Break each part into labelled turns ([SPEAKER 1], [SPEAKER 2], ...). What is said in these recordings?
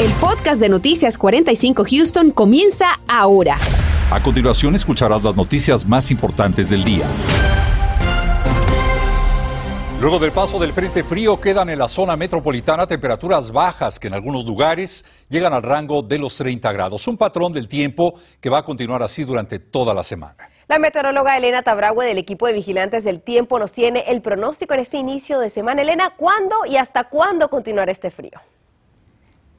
[SPEAKER 1] El podcast de Noticias 45 Houston comienza ahora.
[SPEAKER 2] A continuación escucharás las noticias más importantes del día. Luego del paso del Frente Frío quedan en la zona metropolitana temperaturas bajas que en algunos lugares llegan al rango de los 30 grados, un patrón del tiempo que va a continuar así durante toda la semana.
[SPEAKER 1] La meteoróloga Elena Tabragüe del equipo de vigilantes del tiempo nos tiene el pronóstico en este inicio de semana. Elena, ¿cuándo y hasta cuándo continuará este frío?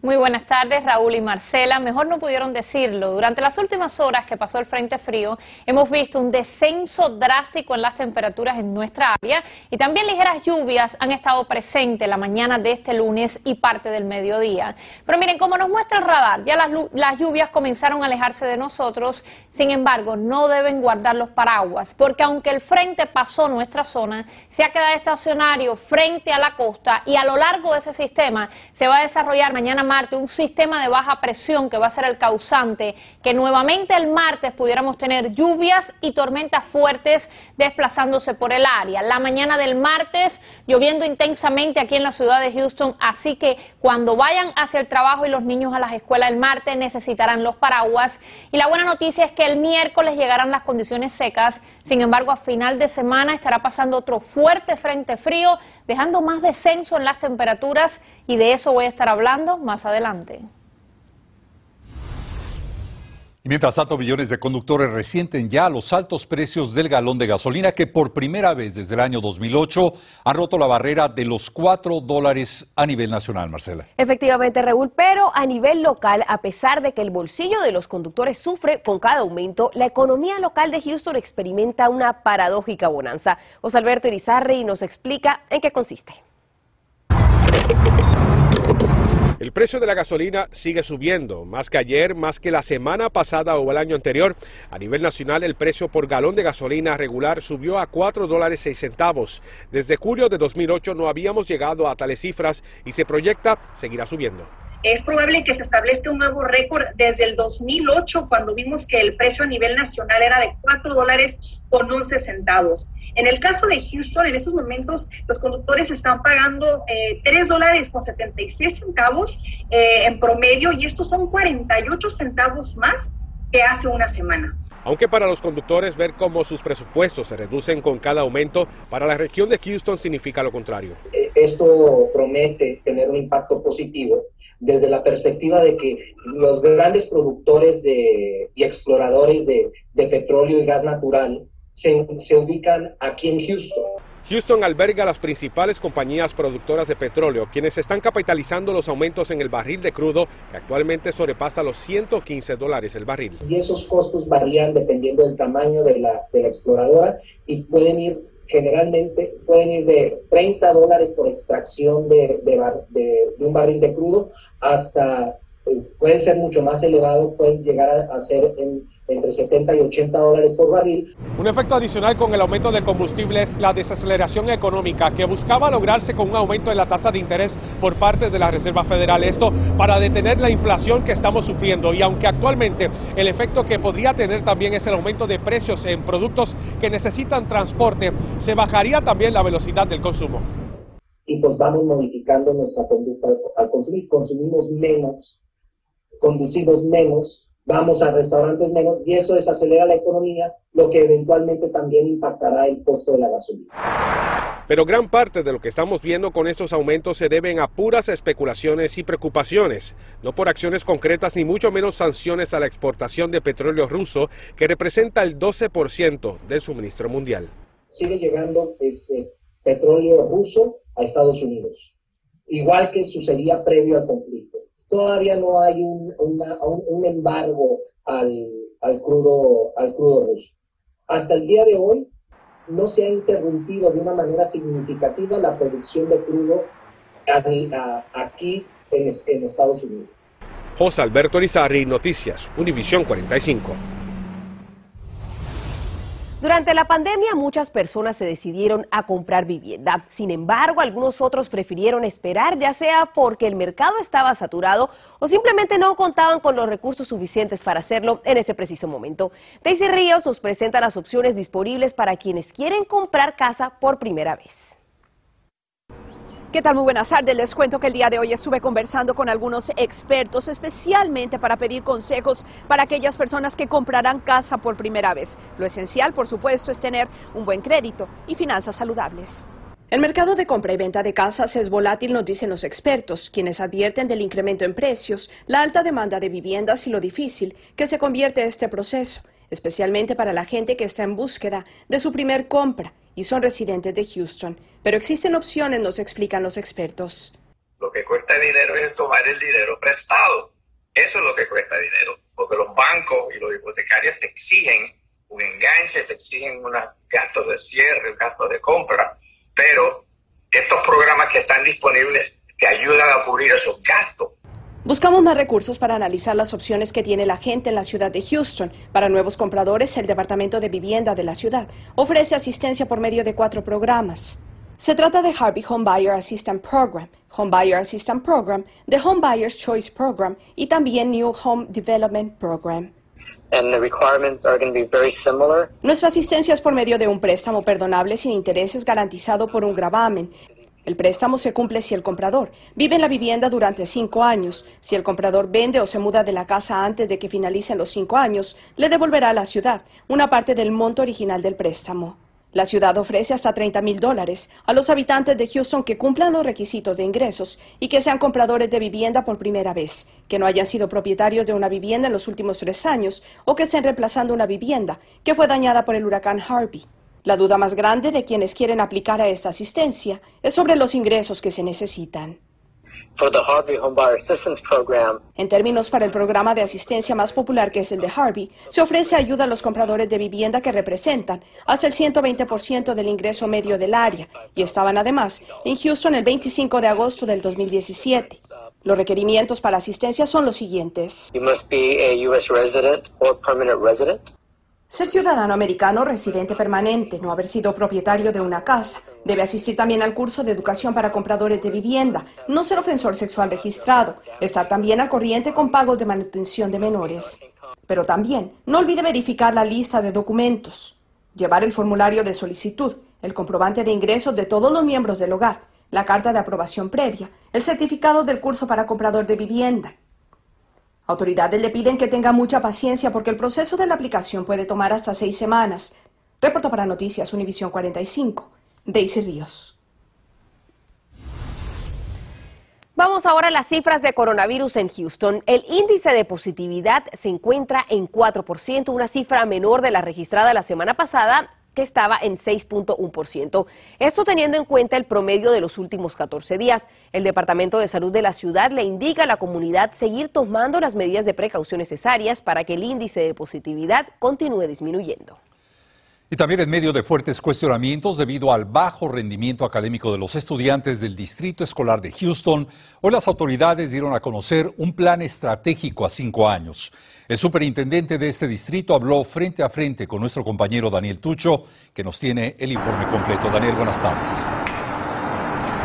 [SPEAKER 3] Muy buenas tardes, Raúl y Marcela. Mejor no pudieron decirlo. Durante las últimas horas que pasó el Frente Frío, hemos visto un descenso drástico en las temperaturas en nuestra área y también ligeras lluvias han estado presentes la mañana de este lunes y parte del mediodía. Pero miren, como nos muestra el radar, ya las, lluvias comenzaron a alejarse de nosotros. Sin embargo, no deben guardar los paraguas, porque aunque el frente pasó nuestra zona, se ha quedado estacionario frente a la costa y a lo largo de ese sistema se va a desarrollar mañana Marte un sistema de baja presión que va a ser el causante que nuevamente el martes pudiéramos tener lluvias y tormentas fuertes desplazándose por el área. La mañana del martes lloviendo intensamente aquí en la ciudad de Houston, así que cuando vayan hacia el trabajo y los niños a las escuelas el martes necesitarán los paraguas. Y la buena noticia es que el miércoles llegarán las condiciones secas, sin embargo a final de semana estará pasando otro fuerte frente frío dejando más descenso en las temperaturas y de eso voy a estar hablando más adelante.
[SPEAKER 2] Y mientras tanto, millones de conductores resienten ya los altos precios del galón de gasolina que por primera vez desde el año 2008 han roto la barrera de los 4 dólares a nivel nacional, Marcela.
[SPEAKER 1] Efectivamente, Raúl, pero a nivel local, a pesar de que el bolsillo de los conductores sufre con cada aumento, la economía local de Houston experimenta una paradójica bonanza. José Alberto Irizarri nos explica en qué consiste.
[SPEAKER 4] El precio de la gasolina sigue subiendo, más que ayer, más que la semana pasada o el año anterior. A nivel nacional, el precio por galón de gasolina regular subió a 4 dólares 6 centavos. Desde julio de 2008 no habíamos llegado a tales cifras y se proyecta seguirá subiendo.
[SPEAKER 5] Es probable que se establezca un nuevo récord desde el 2008, cuando vimos que el precio a nivel nacional era de 4 dólares con 11 centavos. En el caso de Houston, en estos momentos los conductores están pagando eh, 3 dólares con 76 centavos eh, en promedio y estos son 48 centavos más que hace una semana.
[SPEAKER 4] Aunque para los conductores ver cómo sus presupuestos se reducen con cada aumento, para la región de Houston significa lo contrario.
[SPEAKER 6] Esto promete tener un impacto positivo desde la perspectiva de que los grandes productores de, y exploradores de, de petróleo y gas natural se, se, ubican aquí en Houston.
[SPEAKER 4] Houston alberga las principales compañías productoras de petróleo, quienes están capitalizando los aumentos en el barril de crudo, que actualmente sobrepasa los 115 dólares el barril.
[SPEAKER 6] Y esos costos varían dependiendo del tamaño de la, de la exploradora y pueden ir generalmente pueden ir de 30 dólares por extracción de, de, bar, de, de un barril de crudo hasta, eh, pueden ser mucho más elevados, pueden llegar a, a ser en, entre 70 y 80 dólares por barril.
[SPEAKER 4] Un efecto adicional con el aumento del combustible es la desaceleración económica que buscaba lograrse con un aumento en la tasa de interés por parte de la Reserva Federal. Esto para detener la inflación que estamos sufriendo y aunque actualmente el efecto que podría tener también es el aumento de precios en productos que necesitan transporte, se bajaría también la velocidad del consumo.
[SPEAKER 6] Y pues vamos modificando nuestra conducta al consumir. Consumimos menos, conducimos menos, vamos a restaurantes menos y eso desacelera la economía, lo que eventualmente también impactará el costo de la gasolina.
[SPEAKER 4] Pero gran parte de lo que estamos viendo con estos aumentos se deben a puras especulaciones y preocupaciones, no por acciones concretas ni mucho menos sanciones a la exportación de petróleo ruso, que representa el 12% del suministro mundial.
[SPEAKER 6] Sigue llegando este petróleo ruso a Estados Unidos, igual que sucedía previo al conflicto todavía no hay un, una, un, embargo al, al, crudo, al crudo ruso. Hasta el día de hoy no se ha interrumpido de una manera significativa la producción de crudo aquí en, en Estados Unidos.
[SPEAKER 4] José Alberto Rizarri, Noticias, Univisión 45.
[SPEAKER 1] Durante la pandemia muchas personas se decidieron a comprar vivienda. Sin embargo, algunos otros prefirieron esperar, ya sea porque el mercado estaba saturado o simplemente no contaban con los recursos suficientes para hacerlo en ese preciso momento. Daisy Ríos nos presenta las opciones disponibles para quienes quieren comprar casa por primera vez.
[SPEAKER 7] ¿Qué tal? Muy buenas tardes. Les cuento que el día de hoy estuve conversando con algunos expertos, especialmente para pedir consejos para aquellas personas que comprarán casa por primera vez. Lo esencial, por supuesto, es tener un buen crédito y finanzas saludables. El mercado de compra y venta de casas es volátil, nos dicen los expertos, quienes advierten del incremento en precios, la alta demanda de viviendas y lo difícil que se convierte este proceso, especialmente para la gente que está en búsqueda de su primer compra y son residentes de Houston. Pero existen opciones, nos explican los expertos.
[SPEAKER 8] Lo que cuesta dinero es tomar el dinero prestado. Eso es lo que cuesta dinero, porque los bancos y los hipotecarios te exigen un enganche, te exigen unos gastos de cierre, gastos de compra, pero estos programas que están disponibles te ayudan a cubrir esos gastos.
[SPEAKER 7] Buscamos más recursos para analizar las opciones que tiene la gente en la ciudad de Houston. Para nuevos compradores, el Departamento de Vivienda de la ciudad ofrece asistencia por medio de cuatro programas. Se trata de Harvey Home Buyer Assistance Program, Home Buyer Assistance Program, The Home Buyer's Choice Program y también New Home Development Program. Nuestra asistencia es por medio de un préstamo perdonable sin intereses garantizado por un gravamen. El préstamo se cumple si el comprador vive en la vivienda durante cinco años. Si el comprador vende o se muda de la casa antes de que finalicen los cinco años, le devolverá a la ciudad una parte del monto original del préstamo. La ciudad ofrece hasta 30 mil dólares a los habitantes de Houston que cumplan los requisitos de ingresos y que sean compradores de vivienda por primera vez, que no hayan sido propietarios de una vivienda en los últimos tres años o que estén reemplazando una vivienda que fue dañada por el huracán Harvey. La duda más grande de quienes quieren aplicar a esta asistencia es sobre los ingresos que se necesitan. En términos para el programa de asistencia más popular que es el de Harvey, se ofrece ayuda a los compradores de vivienda que representan hasta el 120% del ingreso medio del área y estaban además en Houston el 25 de agosto del 2017. Los requerimientos para asistencia son los siguientes. Ser ciudadano americano residente permanente, no haber sido propietario de una casa. Debe asistir también al curso de educación para compradores de vivienda, no ser ofensor sexual registrado, estar también al corriente con pagos de manutención de menores. Pero también no olvide verificar la lista de documentos, llevar el formulario de solicitud, el comprobante de ingresos de todos los miembros del hogar, la carta de aprobación previa, el certificado del curso para comprador de vivienda, Autoridades le piden que tenga mucha paciencia porque el proceso de la aplicación puede tomar hasta seis semanas. Reporto para Noticias Univisión 45, Daisy Ríos.
[SPEAKER 1] Vamos ahora a las cifras de coronavirus en Houston. El índice de positividad se encuentra en 4%, una cifra menor de la registrada la semana pasada que estaba en 6.1%. Esto teniendo en cuenta el promedio de los últimos 14 días. El Departamento de Salud de la ciudad le indica a la comunidad seguir tomando las medidas de precaución necesarias para que el índice de positividad continúe disminuyendo.
[SPEAKER 2] Y también en medio de fuertes cuestionamientos debido al bajo rendimiento académico de los estudiantes del Distrito Escolar de Houston, hoy las autoridades dieron a conocer un plan estratégico a cinco años. El superintendente de este distrito habló frente a frente con nuestro compañero Daniel Tucho, que nos tiene el informe completo. Daniel, buenas tardes.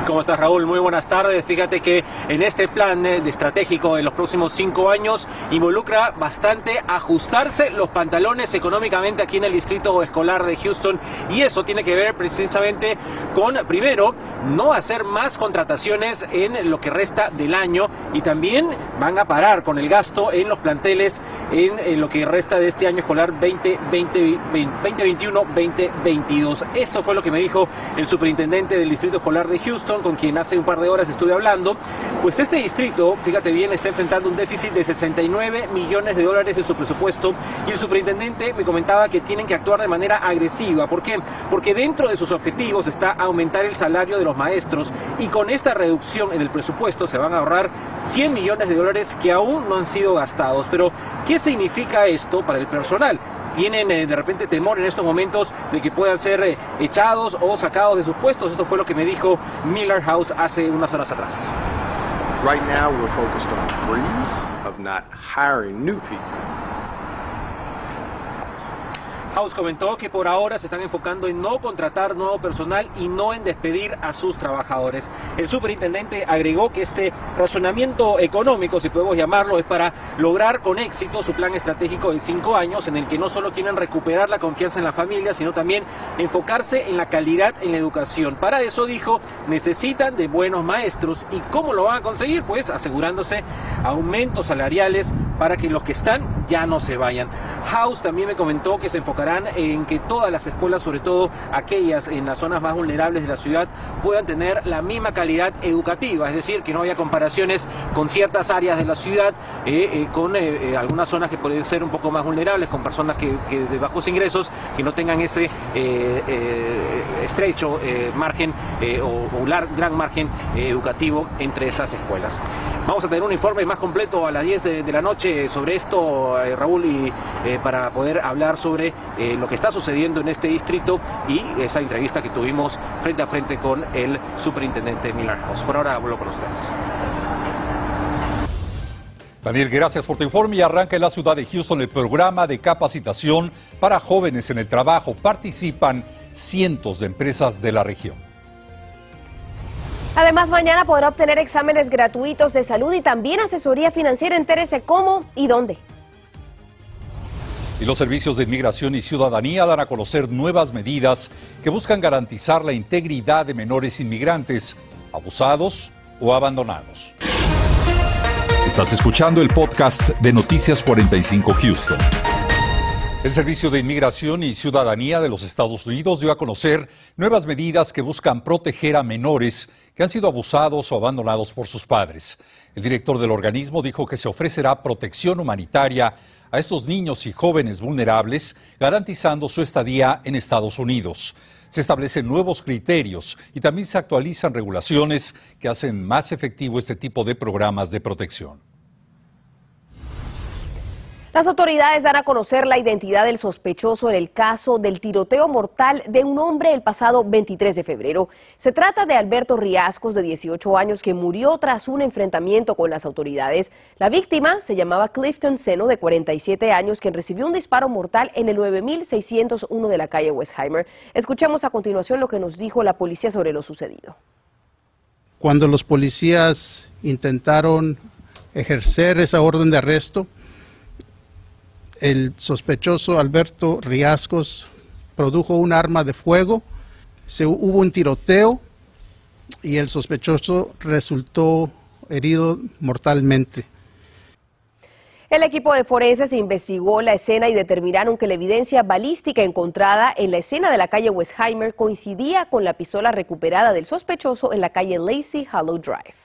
[SPEAKER 9] ¿Cómo estás, Raúl? Muy buenas tardes. Fíjate que en este plan eh, de estratégico de los próximos cinco años involucra bastante ajustarse los pantalones económicamente aquí en el distrito escolar de Houston y eso tiene que ver precisamente con, primero, no hacer más contrataciones en lo que resta del año y también van a parar con el gasto en los planteles en, lo que resta de este año escolar 2021-2022. Esto fue lo que me dijo el superintendente del distrito escolar de Houston con quien hace un par de horas estuve hablando, pues este distrito, fíjate bien, está enfrentando un déficit de 69 millones de dólares en su presupuesto y el superintendente me comentaba que tienen que actuar de manera agresiva. ¿Por qué? Porque dentro de sus objetivos está aumentar el salario de los maestros y con esta reducción en el presupuesto se van a ahorrar 100 millones de dólares que aún no han sido gastados. Pero, ¿qué significa esto para el personal? tienen eh, de repente temor en estos momentos de que puedan ser eh, echados o sacados de sus puestos. Esto fue lo que me dijo Miller House hace unas horas atrás.
[SPEAKER 10] Right now we're focused on freeze of not hiring new people.
[SPEAKER 9] House comentó que por ahora se están enfocando en no contratar nuevo personal y no en despedir a sus trabajadores. El superintendente agregó que este razonamiento económico, si podemos llamarlo, es para lograr con éxito su plan estratégico de cinco años en el que no solo quieren recuperar la confianza en la familia, sino también enfocarse en la calidad en la educación. Para eso, dijo, necesitan de buenos maestros. ¿Y cómo lo van a conseguir? Pues asegurándose aumentos salariales para que los que están ya no se vayan. House también me comentó que se enfocarán en que todas las escuelas, sobre todo aquellas en las zonas más vulnerables de la ciudad, puedan tener la misma calidad educativa, es decir, que no haya comparaciones con ciertas áreas de la ciudad, eh, eh, con eh, algunas zonas que pueden ser un poco más vulnerables, con personas que, de bajos ingresos, que no tengan ese estrecho margen o, gran margen educativo entre esas escuelas. Vamos a tener un informe más completo a las 10 de, la noche sobre esto, eh, Raúl, y eh, para poder hablar sobre eh, lo que está sucediendo en este distrito y esa entrevista que tuvimos frente a frente con el superintendente Miller House. Por ahora hablo con ustedes.
[SPEAKER 2] Daniel, gracias por tu informe y arranca en la ciudad de Houston el programa de capacitación para jóvenes en el trabajo. Participan cientos de empresas de la región.
[SPEAKER 1] Además, mañana podrá obtener exámenes gratuitos de salud y también asesoría financiera. Entérese cómo y dónde.
[SPEAKER 2] Y los servicios de inmigración y ciudadanía dan a conocer nuevas medidas que buscan garantizar la integridad de menores inmigrantes abusados o abandonados. Estás escuchando el podcast de Noticias 45 Houston. El Servicio de Inmigración y Ciudadanía de los Estados Unidos dio a conocer nuevas medidas que buscan proteger a menores que han sido abusados o abandonados por sus padres. El director del organismo dijo que se ofrecerá protección humanitaria a estos niños y jóvenes vulnerables, garantizando su estadía en Estados Unidos. Se establecen nuevos criterios y también se actualizan regulaciones que hacen más efectivo este tipo de programas de protección.
[SPEAKER 1] Las autoridades dan a conocer la identidad del sospechoso en el caso del tiroteo mortal de un hombre el pasado 23 de febrero. Se trata de Alberto Riascos, de 18 años, que murió tras un enfrentamiento con las autoridades. La víctima se llamaba Clifton Seno, de 47 años, quien recibió un disparo mortal en el 9601 de la calle Westheimer. Escuchemos a continuación lo que nos dijo la policía sobre lo sucedido.
[SPEAKER 11] Cuando los policías intentaron ejercer esa orden de arresto, el sospechoso Alberto Riascos produjo un arma de fuego, se, hubo un tiroteo y el sospechoso resultó herido mortalmente.
[SPEAKER 1] El equipo de forenses investigó la escena y determinaron que la evidencia balística encontrada en la escena de la calle Westheimer coincidía con la pistola recuperada del sospechoso en la calle Lacey Hollow Drive.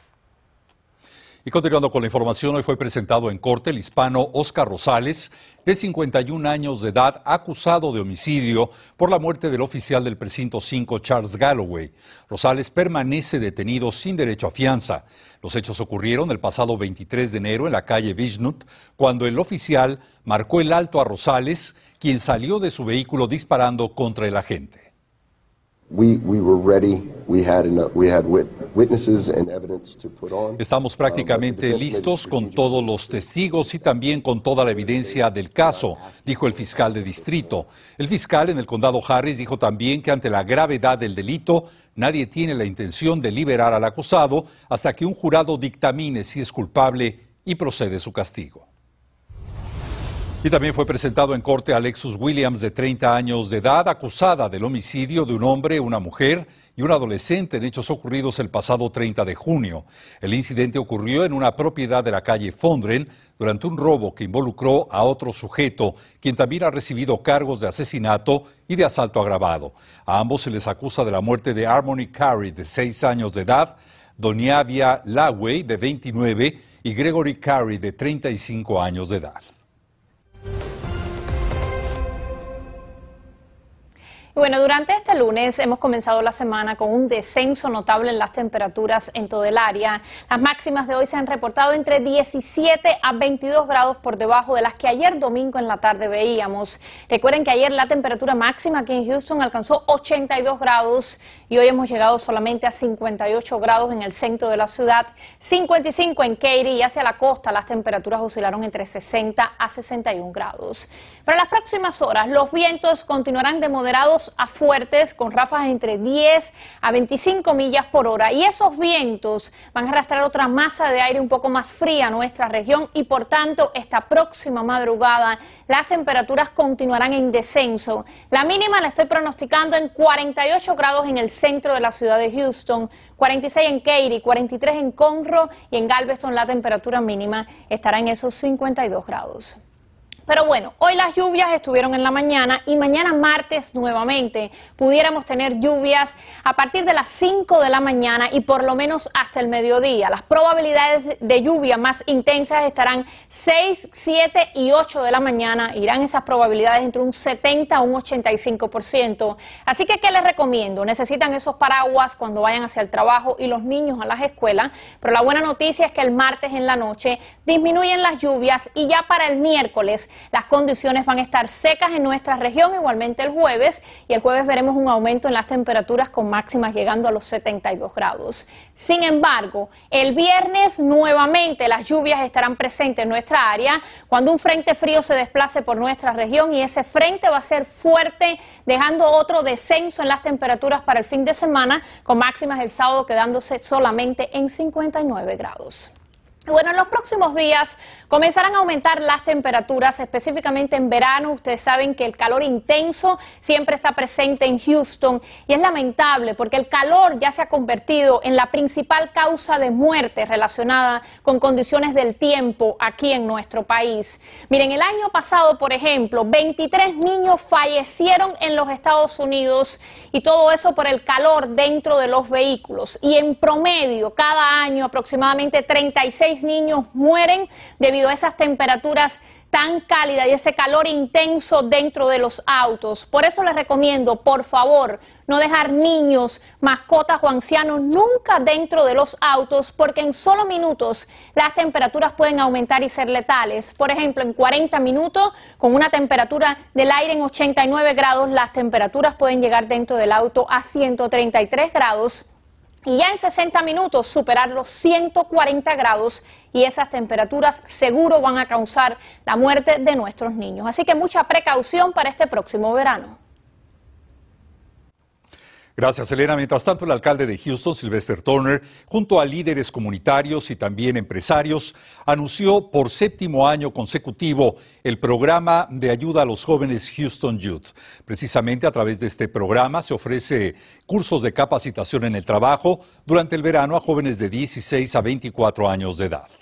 [SPEAKER 2] Y continuando con la información, hoy fue presentado en corte el hispano Oscar Rosales, de 51 años de edad, acusado de homicidio por la muerte del oficial del precinto 5, Charles Galloway. Rosales permanece detenido sin derecho a fianza. Los hechos ocurrieron el pasado 23 de enero en la calle Vishnut, cuando el oficial marcó el alto a Rosales, quien salió de su vehículo disparando contra el agente. Estamos prácticamente listos con todos los testigos y también con toda la evidencia del caso, dijo el fiscal de distrito. El fiscal en el condado Harris dijo también que ante la gravedad del delito, nadie tiene la intención de liberar al acusado hasta que un jurado dictamine si es culpable y procede su castigo. Y también fue presentado en corte a Williams, de 30 años de edad, acusada del homicidio de un hombre, una mujer y un adolescente en hechos ocurridos el pasado 30 de junio. El incidente ocurrió en una propiedad de la calle Fondren durante un robo que involucró a otro sujeto, quien también ha recibido cargos de asesinato y de asalto agravado. A ambos se les acusa de la muerte de Harmony Carey, de 6 años de edad, Doniavia Lawey, de 29, y Gregory Carey, de 35 años de edad.
[SPEAKER 3] Bueno, durante este lunes hemos comenzado la semana con un descenso notable en las temperaturas en todo el área. Las máximas de hoy se han reportado entre 17 a 22 grados por debajo de las que ayer domingo en la tarde veíamos. Recuerden que ayer la temperatura máxima aquí en Houston alcanzó 82 grados y hoy hemos llegado solamente a 58 grados en el centro de la ciudad, 55 en Katy y hacia la costa las temperaturas oscilaron entre 60 a 61 grados. Para las próximas horas los vientos continuarán de moderados a fuertes con ráfagas entre 10 a 25 millas por hora y esos vientos van a arrastrar otra masa de aire un poco más fría a nuestra región y por tanto esta próxima madrugada las temperaturas continuarán en descenso. La mínima la estoy pronosticando en 48 grados en el centro de la ciudad de Houston, 46 en Katy, 43 en Conroe y en Galveston la temperatura mínima estará en esos 52 grados. Pero bueno, hoy las lluvias estuvieron en la mañana y mañana martes nuevamente pudiéramos tener lluvias a partir de las 5 de la mañana y por lo menos hasta el mediodía. Las probabilidades de lluvia más intensas estarán 6, 7 y 8 de la mañana. Irán esas probabilidades entre un 70 a un 85%. Así que, ¿qué les recomiendo? Necesitan esos paraguas cuando vayan hacia el trabajo y los niños a las escuelas. Pero la buena noticia es que el martes en la noche disminuyen las lluvias y ya para el miércoles las condiciones van a estar secas en nuestra región, igualmente el jueves, y el jueves veremos un aumento en las temperaturas con máximas llegando a los 72 grados. Sin embargo, el viernes nuevamente las lluvias estarán presentes en nuestra área cuando un frente frío se desplace por nuestra región y ese frente va a ser fuerte, dejando otro descenso en las temperaturas para el fin de semana, con máximas el sábado quedándose solamente en 59 grados. Bueno, en los próximos días comenzarán a aumentar las temperaturas, específicamente en verano. Ustedes saben que el calor intenso siempre está presente en Houston y es lamentable porque el calor ya se ha convertido en la principal causa de muerte relacionada con condiciones del tiempo aquí en nuestro país. Miren, el año pasado, por ejemplo, 23 niños fallecieron en los Estados Unidos y todo eso por el calor dentro de los vehículos. Y en promedio, cada año aproximadamente 36 niños mueren debido a esas temperaturas tan cálidas y ese calor intenso dentro de los autos. Por eso les recomiendo, por favor, no dejar niños, mascotas o ancianos nunca dentro de los autos porque en solo minutos las temperaturas pueden aumentar y ser letales. Por ejemplo, en 40 minutos, con una temperatura del aire en 89 grados, las temperaturas pueden llegar dentro del auto a 133 grados y ya en 60 minutos superar los 140 grados y esas temperaturas seguro van a causar la muerte de nuestros niños. Así que mucha precaución para este próximo verano.
[SPEAKER 2] Gracias, Elena. Mientras tanto, el alcalde de Houston, Sylvester Turner, junto a líderes comunitarios y también empresarios, anunció por séptimo año consecutivo el programa de ayuda a los jóvenes Houston Youth. Precisamente a través de este programa se ofrece cursos de capacitación en el trabajo durante el verano a jóvenes de 16 a 24 años de edad.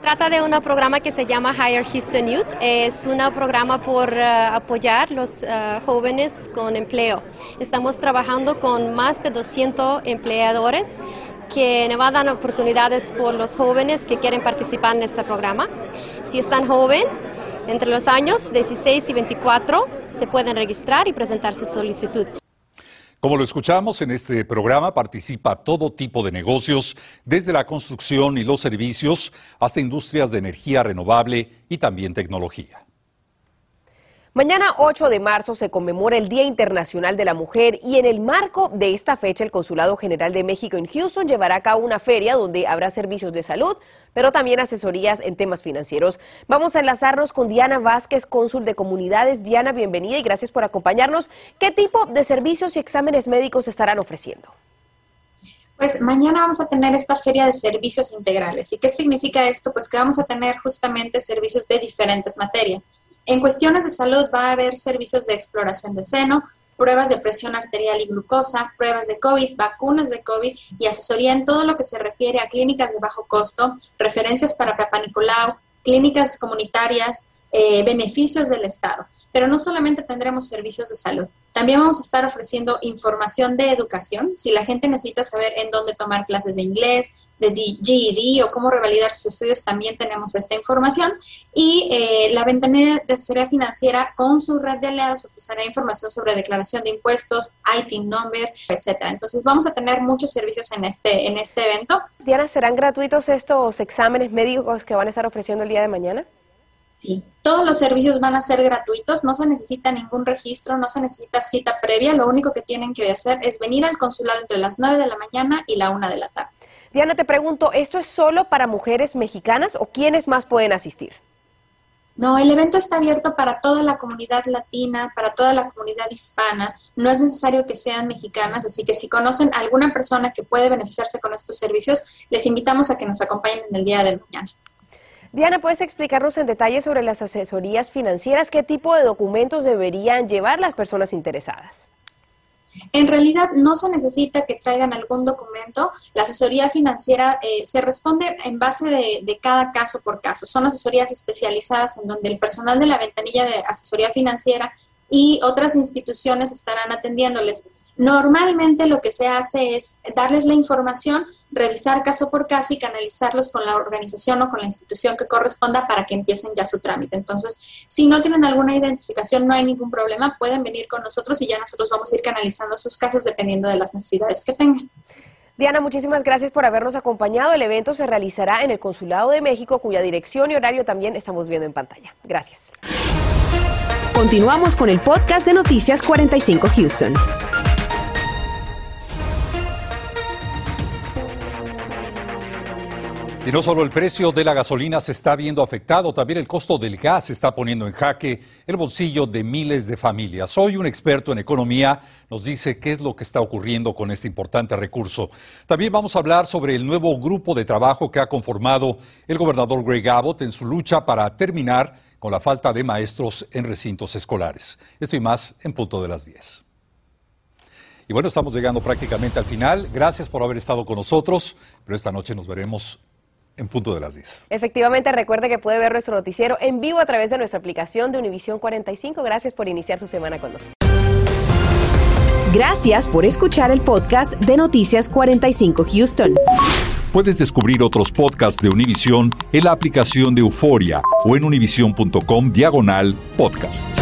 [SPEAKER 12] Trata de un programa que se llama Higher Houston Youth. Es un programa por uh, apoyar los uh, jóvenes con empleo. Estamos trabajando con más de 200 empleadores que nos dar oportunidades por los jóvenes que quieren participar en este programa. Si están joven, entre los años 16 y 24, se pueden registrar y presentar su solicitud.
[SPEAKER 2] Como lo escuchamos en este programa, participa todo tipo de negocios, desde la construcción y los servicios hasta industrias de energía renovable y también tecnología.
[SPEAKER 1] Mañana 8 de marzo se conmemora el Día Internacional de la Mujer y en el marco de esta fecha el Consulado General de México en Houston llevará a cabo una feria donde habrá servicios de salud, pero también asesorías en temas financieros. Vamos a enlazarnos con Diana Vázquez, cónsul de comunidades. Diana, bienvenida y gracias por acompañarnos. ¿Qué tipo de servicios y exámenes médicos estarán ofreciendo?
[SPEAKER 13] Pues mañana vamos a tener esta feria de servicios integrales. ¿Y qué significa esto? Pues que vamos a tener justamente servicios de diferentes materias. En cuestiones de salud va a haber servicios de exploración de seno, pruebas de presión arterial y glucosa, pruebas de COVID, vacunas de COVID y asesoría en todo lo que se refiere a clínicas de bajo costo, referencias para Papá Nicolau, clínicas comunitarias, eh, beneficios del Estado. Pero no solamente tendremos servicios de salud, también vamos a estar ofreciendo información de educación. Si la gente necesita saber en dónde tomar clases de inglés, de GED o cómo revalidar sus estudios, también tenemos esta información. Y eh, la ventanilla de asesoría financiera con su red de aliados ofrecerá información sobre declaración de impuestos, IT number, etcétera. Entonces vamos a tener muchos servicios en este, en este evento.
[SPEAKER 1] Diana, ¿serán gratuitos estos exámenes médicos que van a estar ofreciendo el día de mañana?
[SPEAKER 13] Sí, todos los servicios van a ser gratuitos, no se necesita ningún registro, no se necesita cita previa, lo único que tienen que hacer es venir al consulado entre las 9 de la mañana y la 1 de la tarde.
[SPEAKER 1] Diana, te pregunto, ¿esto es solo para mujeres mexicanas o quiénes más pueden asistir?
[SPEAKER 13] No, el evento está abierto para toda la comunidad latina, para toda la comunidad hispana. No es necesario que sean mexicanas, así que si conocen a alguna persona que puede beneficiarse con estos servicios, les invitamos a que nos acompañen en el día de mañana.
[SPEAKER 1] Diana, ¿puedes explicarnos en detalle sobre las asesorías financieras? ¿Qué tipo de documentos deberían llevar las personas interesadas?
[SPEAKER 13] En realidad no se necesita que traigan algún documento. La asesoría financiera eh, se responde en base de, de, cada caso por caso. Son asesorías especializadas en donde el personal de la ventanilla de asesoría financiera y otras instituciones estarán atendiéndoles. Normalmente lo que se hace es darles la información, revisar caso por caso y canalizarlos con la organización o con la institución que corresponda para que empiecen ya su trámite. Entonces, si no tienen alguna identificación, no hay ningún problema, pueden venir con nosotros y ya nosotros vamos a ir canalizando sus casos dependiendo de las necesidades que tengan.
[SPEAKER 1] Diana, muchísimas gracias por habernos acompañado. El evento se realizará en el Consulado de México, cuya dirección y horario también estamos viendo en pantalla. Gracias.
[SPEAKER 14] Continuamos con el podcast de Noticias 45 Houston.
[SPEAKER 2] Y no solo el precio de la gasolina se está viendo afectado, también el costo del gas se está poniendo en jaque el bolsillo de miles de familias. Hoy un experto en economía nos dice qué es lo que está ocurriendo con este importante recurso. También vamos a hablar sobre el nuevo grupo de trabajo que ha conformado el gobernador Greg Abbott en su lucha para terminar con la falta de maestros en recintos escolares. Esto y más en punto de las 10. Y bueno, estamos llegando prácticamente al final. Gracias por haber estado con nosotros, pero esta noche nos veremos en punto de las 10.
[SPEAKER 1] Efectivamente, recuerde que puede ver nuestro noticiero en vivo a través de nuestra aplicación de Univisión 45. Gracias por iniciar su semana con nosotros.
[SPEAKER 14] Gracias por escuchar el podcast de Noticias 45 Houston.
[SPEAKER 2] Puedes descubrir otros podcasts de Univisión en la aplicación de Euforia o en univision.com diagonal podcast.